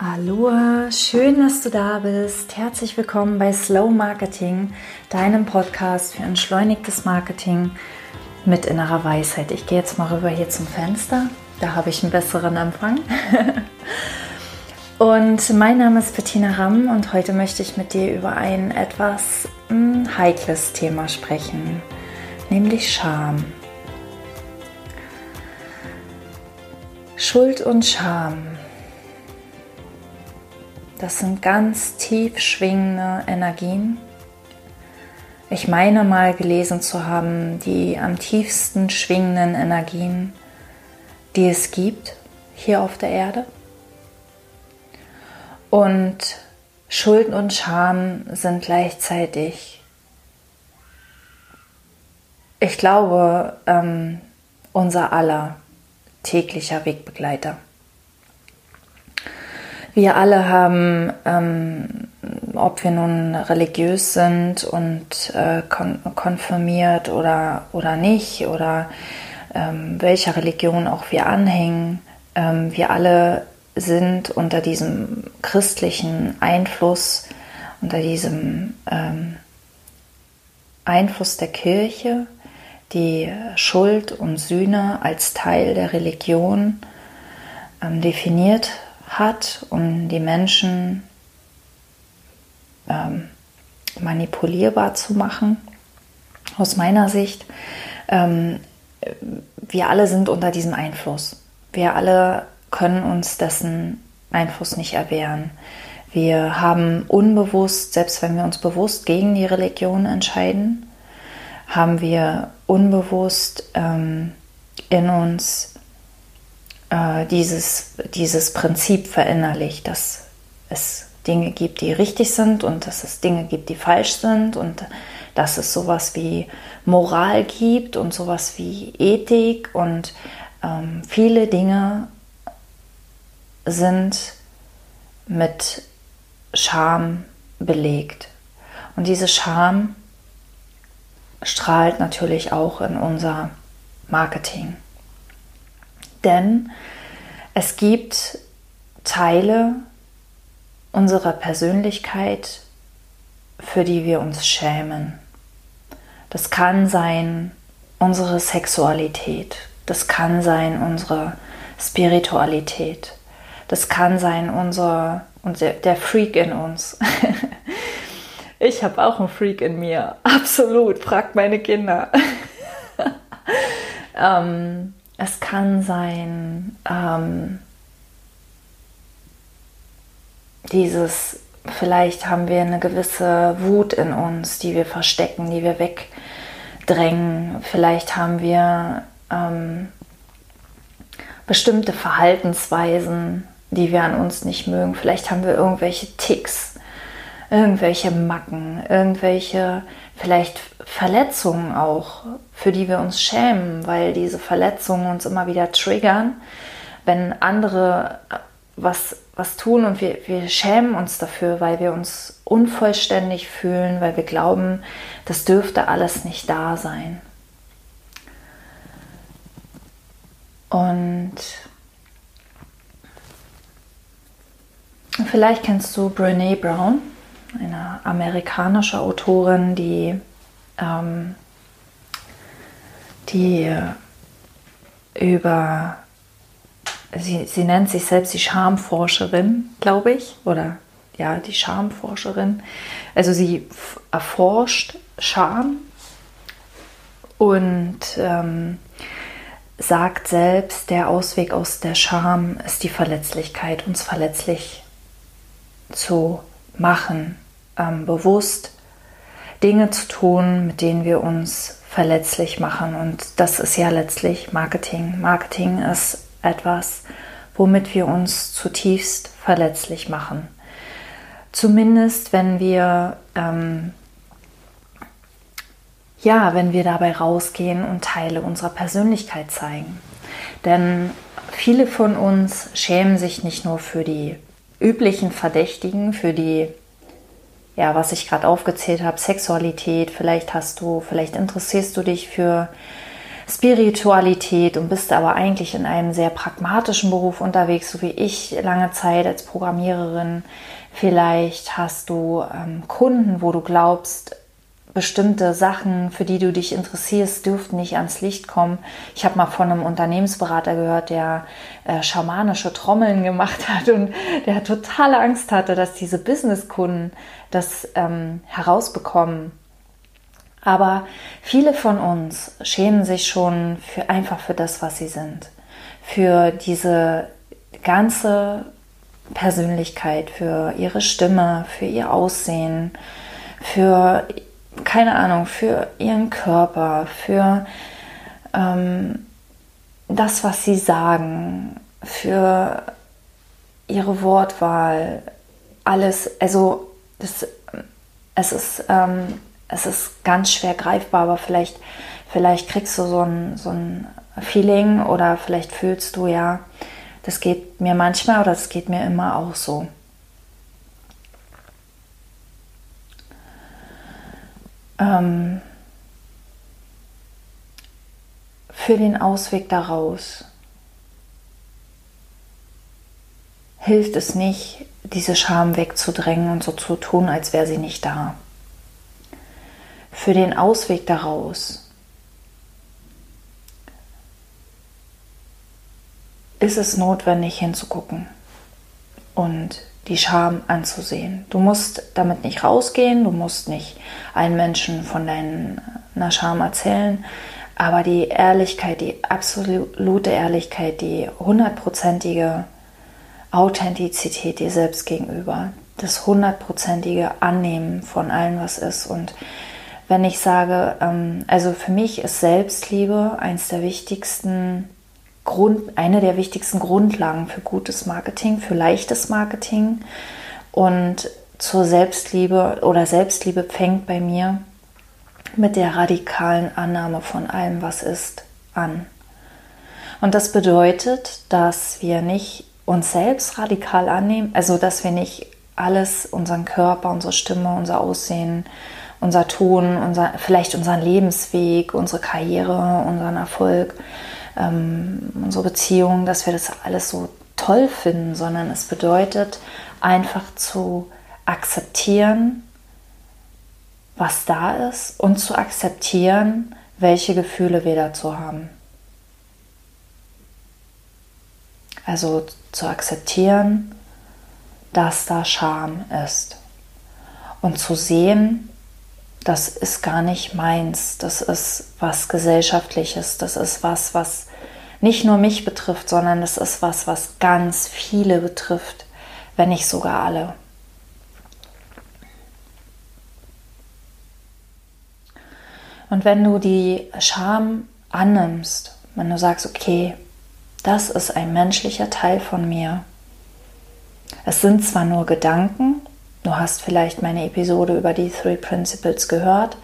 Aloha, schön, dass du da bist. Herzlich willkommen bei Slow Marketing, deinem Podcast für entschleunigtes Marketing mit innerer Weisheit. Ich gehe jetzt mal rüber hier zum Fenster, da habe ich einen besseren Empfang. und mein Name ist Bettina Ramm und heute möchte ich mit dir über ein etwas hm, heikles Thema sprechen, nämlich Scham. Schuld und Scham das sind ganz tief schwingende Energien. Ich meine mal gelesen zu haben, die am tiefsten schwingenden Energien, die es gibt hier auf der Erde. Und Schuld und Scham sind gleichzeitig, ich glaube, ähm, unser aller täglicher Wegbegleiter. Wir alle haben, ähm, ob wir nun religiös sind und äh, kon konfirmiert oder, oder nicht, oder ähm, welcher Religion auch wir anhängen, ähm, wir alle sind unter diesem christlichen Einfluss, unter diesem ähm, Einfluss der Kirche, die Schuld und Sühne als Teil der Religion ähm, definiert hat, um die Menschen ähm, manipulierbar zu machen. Aus meiner Sicht, ähm, wir alle sind unter diesem Einfluss. Wir alle können uns dessen Einfluss nicht erwehren. Wir haben unbewusst, selbst wenn wir uns bewusst gegen die Religion entscheiden, haben wir unbewusst ähm, in uns äh, dieses, dieses Prinzip verinnerlicht, dass es Dinge gibt, die richtig sind und dass es Dinge gibt, die falsch sind und dass es sowas wie Moral gibt und sowas wie Ethik und ähm, viele Dinge sind mit Scham belegt. Und diese Scham strahlt natürlich auch in unser Marketing. Denn es gibt Teile unserer Persönlichkeit, für die wir uns schämen. Das kann sein unsere Sexualität, das kann sein unsere Spiritualität, das kann sein unser, unser der Freak in uns. ich habe auch einen Freak in mir, absolut, fragt meine Kinder. ähm, es kann sein, ähm, dieses, vielleicht haben wir eine gewisse Wut in uns, die wir verstecken, die wir wegdrängen. Vielleicht haben wir ähm, bestimmte Verhaltensweisen, die wir an uns nicht mögen. Vielleicht haben wir irgendwelche Ticks, irgendwelche Macken, irgendwelche vielleicht Verletzungen auch, für die wir uns schämen, weil diese Verletzungen uns immer wieder triggern. Wenn andere was, was tun und wir, wir schämen uns dafür, weil wir uns unvollständig fühlen, weil wir glauben, das dürfte alles nicht da sein. Und vielleicht kennst du Brene Brown eine amerikanische Autorin, die, ähm, die über, sie, sie nennt sich selbst die Schamforscherin, glaube ich, oder ja, die Schamforscherin. Also sie erforscht Scham und ähm, sagt selbst, der Ausweg aus der Scham ist die Verletzlichkeit, uns verletzlich zu machen, ähm, bewusst Dinge zu tun, mit denen wir uns verletzlich machen. Und das ist ja letztlich Marketing. Marketing ist etwas, womit wir uns zutiefst verletzlich machen. Zumindest wenn wir ähm, ja, wenn wir dabei rausgehen und Teile unserer Persönlichkeit zeigen. Denn viele von uns schämen sich nicht nur für die üblichen Verdächtigen für die, ja, was ich gerade aufgezählt habe, Sexualität, vielleicht hast du, vielleicht interessierst du dich für Spiritualität und bist aber eigentlich in einem sehr pragmatischen Beruf unterwegs, so wie ich lange Zeit als Programmiererin. Vielleicht hast du ähm, Kunden, wo du glaubst, bestimmte Sachen, für die du dich interessierst, dürften nicht ans Licht kommen. Ich habe mal von einem Unternehmensberater gehört, der äh, schamanische Trommeln gemacht hat und der totale Angst hatte, dass diese Businesskunden das ähm, herausbekommen. Aber viele von uns schämen sich schon für, einfach für das, was sie sind. Für diese ganze Persönlichkeit, für ihre Stimme, für ihr Aussehen, für keine Ahnung, für ihren Körper, für ähm, das, was sie sagen, für ihre Wortwahl, alles, also das, es ist, ähm, es ist ganz schwer greifbar, aber vielleicht, vielleicht kriegst du so ein, so ein Feeling oder vielleicht fühlst du ja, das geht mir manchmal oder das geht mir immer auch so. Ähm, für den Ausweg daraus hilft es nicht, diese Scham wegzudrängen und so zu tun, als wäre sie nicht da. Für den Ausweg daraus ist es notwendig hinzugucken und die Scham anzusehen. Du musst damit nicht rausgehen, du musst nicht allen Menschen von deiner Scham erzählen, aber die Ehrlichkeit, die absolute Ehrlichkeit, die hundertprozentige Authentizität dir selbst gegenüber, das hundertprozentige Annehmen von allem, was ist. Und wenn ich sage, ähm, also für mich ist Selbstliebe eins der wichtigsten Grund, eine der wichtigsten Grundlagen für gutes Marketing, für leichtes Marketing. Und zur Selbstliebe oder Selbstliebe fängt bei mir mit der radikalen Annahme von allem, was ist, an. Und das bedeutet, dass wir nicht uns selbst radikal annehmen, also dass wir nicht alles, unseren Körper, unsere Stimme, unser Aussehen, unser Ton, unser, vielleicht unseren Lebensweg, unsere Karriere, unseren Erfolg, ähm, unsere Beziehung, dass wir das alles so toll finden, sondern es bedeutet einfach zu akzeptieren, was da ist und zu akzeptieren, welche Gefühle wir dazu haben. Also zu akzeptieren, dass da Scham ist und zu sehen, das ist gar nicht meins, das ist was Gesellschaftliches, das ist was, was nicht nur mich betrifft, sondern es ist was, was ganz viele betrifft, wenn nicht sogar alle. Und wenn du die Scham annimmst, wenn du sagst, okay, das ist ein menschlicher Teil von mir. Es sind zwar nur Gedanken, du hast vielleicht meine Episode über die Three Principles gehört,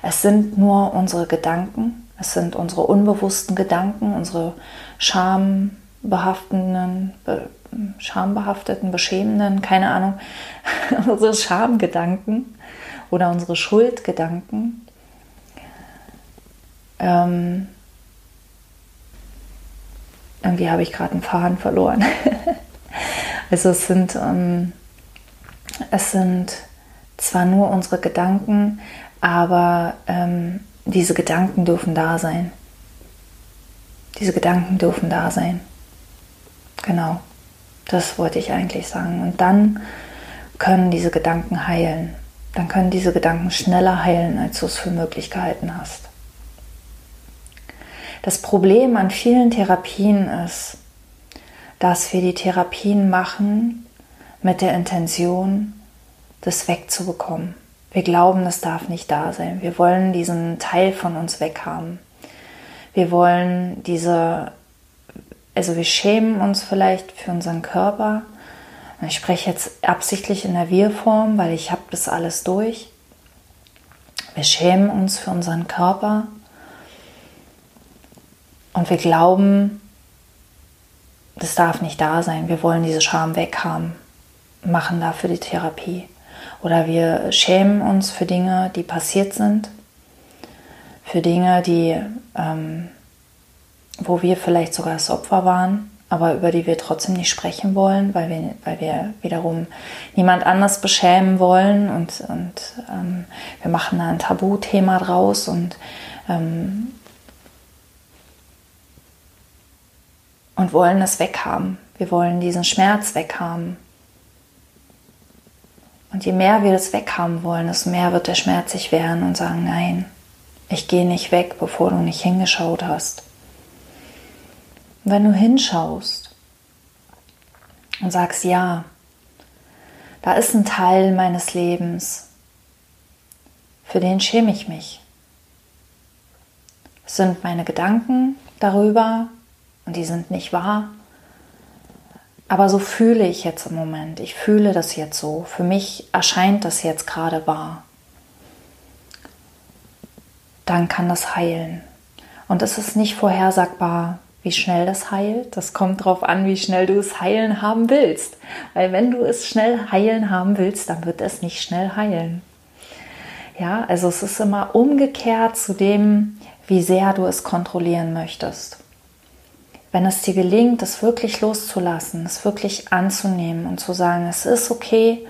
es sind nur unsere Gedanken, es sind unsere unbewussten Gedanken, unsere schambehaftenden, be, schambehafteten, beschämenden, keine Ahnung, unsere Schamgedanken oder unsere Schuldgedanken. Ähm, irgendwie habe ich gerade einen Faden verloren. also es sind, ähm, es sind zwar nur unsere Gedanken, aber ähm, diese Gedanken dürfen da sein. Diese Gedanken dürfen da sein. Genau, das wollte ich eigentlich sagen. Und dann können diese Gedanken heilen. Dann können diese Gedanken schneller heilen, als du es für möglich gehalten hast. Das Problem an vielen Therapien ist, dass wir die Therapien machen mit der Intention, das wegzubekommen. Wir glauben, das darf nicht da sein. Wir wollen diesen Teil von uns weghaben. Wir wollen diese, also wir schämen uns vielleicht für unseren Körper. Ich spreche jetzt absichtlich in der Wir-Form, weil ich habe das alles durch. Wir schämen uns für unseren Körper und wir glauben, das darf nicht da sein. Wir wollen diese Scham weghaben, machen dafür die Therapie. Oder wir schämen uns für Dinge, die passiert sind, für Dinge, die ähm, wo wir vielleicht sogar das Opfer waren, aber über die wir trotzdem nicht sprechen wollen, weil wir, weil wir wiederum niemand anders beschämen wollen und, und ähm, wir machen da ein Tabuthema draus und, ähm, und wollen es weghaben. Wir wollen diesen Schmerz weghaben. Und je mehr wir das weghaben wollen, desto mehr wird der Schmerz sich wehren und sagen, nein, ich gehe nicht weg, bevor du nicht hingeschaut hast. Und wenn du hinschaust und sagst, ja, da ist ein Teil meines Lebens, für den schäme ich mich. Es sind meine Gedanken darüber und die sind nicht wahr. Aber so fühle ich jetzt im Moment. Ich fühle das jetzt so. Für mich erscheint das jetzt gerade wahr. Dann kann das heilen. Und es ist nicht vorhersagbar, wie schnell das heilt. Das kommt darauf an, wie schnell du es heilen haben willst. Weil wenn du es schnell heilen haben willst, dann wird es nicht schnell heilen. Ja, also es ist immer umgekehrt zu dem, wie sehr du es kontrollieren möchtest wenn es dir gelingt, es wirklich loszulassen, es wirklich anzunehmen und zu sagen, es ist okay,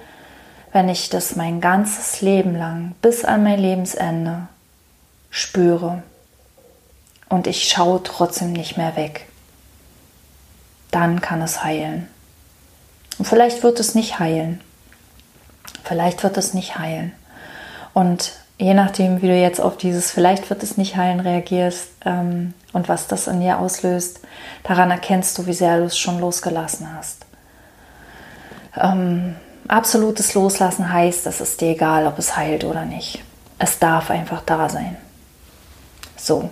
wenn ich das mein ganzes Leben lang bis an mein Lebensende spüre und ich schaue trotzdem nicht mehr weg, dann kann es heilen. Und vielleicht wird es nicht heilen. Vielleicht wird es nicht heilen. Und je nachdem, wie du jetzt auf dieses vielleicht wird es nicht heilen reagierst ähm, und was das in dir auslöst, daran erkennst du, wie sehr du es schon losgelassen hast. Ähm, absolutes Loslassen heißt, es ist dir egal, ob es heilt oder nicht. Es darf einfach da sein. So.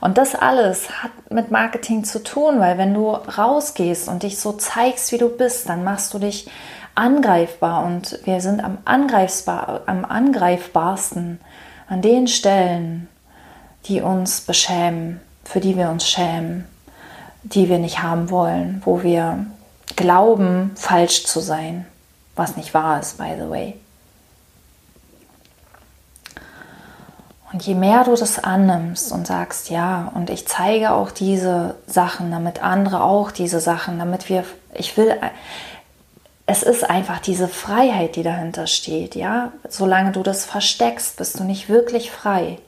Und das alles hat mit Marketing zu tun, weil wenn du rausgehst und dich so zeigst, wie du bist, dann machst du dich angreifbar und wir sind am, angreifbar, am angreifbarsten an den Stellen, die uns beschämen, für die wir uns schämen, die wir nicht haben wollen, wo wir glauben, falsch zu sein, was nicht wahr ist, by the way. Und je mehr du das annimmst und sagst, ja, und ich zeige auch diese Sachen, damit andere auch diese Sachen, damit wir, ich will, es ist einfach diese Freiheit, die dahinter steht, ja. Solange du das versteckst, bist du nicht wirklich frei.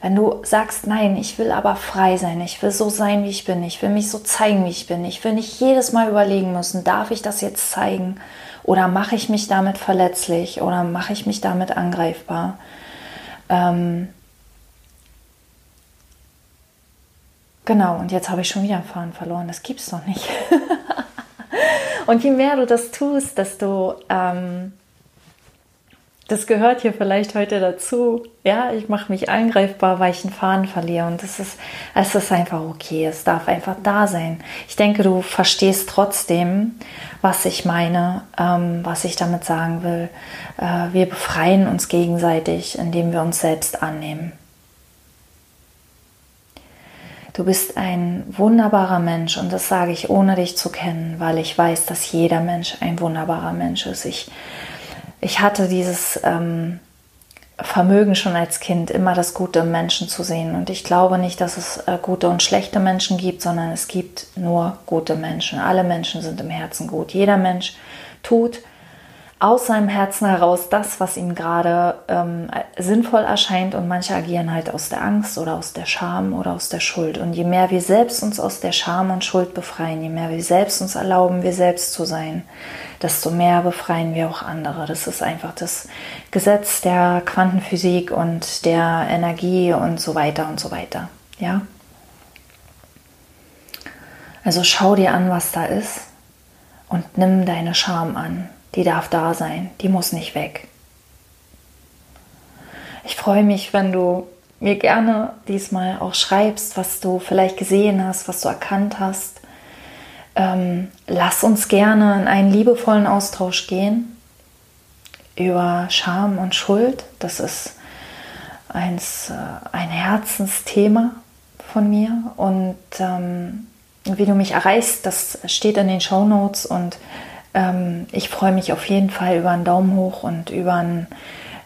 Wenn du sagst, nein, ich will aber frei sein, ich will so sein, wie ich bin, ich will mich so zeigen, wie ich bin, ich will nicht jedes Mal überlegen müssen, darf ich das jetzt zeigen oder mache ich mich damit verletzlich oder mache ich mich damit angreifbar. Ähm genau, und jetzt habe ich schon wieder einen Faden verloren, das gibt's doch nicht. Und je mehr du das tust, desto ähm, das gehört hier vielleicht heute dazu. Ja, ich mache mich angreifbar, weil ich einen Faden verliere. Und das ist, es ist einfach okay. Es darf einfach da sein. Ich denke, du verstehst trotzdem, was ich meine, ähm, was ich damit sagen will. Äh, wir befreien uns gegenseitig, indem wir uns selbst annehmen. Du bist ein wunderbarer Mensch und das sage ich ohne dich zu kennen, weil ich weiß, dass jeder Mensch ein wunderbarer Mensch ist. Ich, ich hatte dieses ähm, Vermögen schon als Kind, immer das Gute im Menschen zu sehen. Und ich glaube nicht, dass es äh, gute und schlechte Menschen gibt, sondern es gibt nur gute Menschen. Alle Menschen sind im Herzen gut. Jeder Mensch tut aus seinem Herzen heraus das, was ihm gerade ähm, sinnvoll erscheint und manche agieren halt aus der Angst oder aus der Scham oder aus der Schuld. Und je mehr wir selbst uns aus der Scham und Schuld befreien, je mehr wir selbst uns erlauben, wir selbst zu sein, desto mehr befreien wir auch andere. Das ist einfach das Gesetz der Quantenphysik und der Energie und so weiter und so weiter. Ja? Also schau dir an, was da ist und nimm deine Scham an die darf da sein, die muss nicht weg. Ich freue mich, wenn du mir gerne diesmal auch schreibst, was du vielleicht gesehen hast, was du erkannt hast. Ähm, lass uns gerne in einen liebevollen Austausch gehen über Scham und Schuld. Das ist eins, äh, ein Herzensthema von mir. Und ähm, wie du mich erreichst, das steht in den Show Notes und ähm, ich freue mich auf jeden Fall über einen Daumen hoch und über ein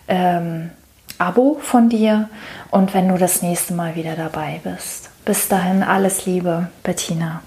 ähm, Abo von dir und wenn du das nächste Mal wieder dabei bist. Bis dahin alles Liebe, Bettina.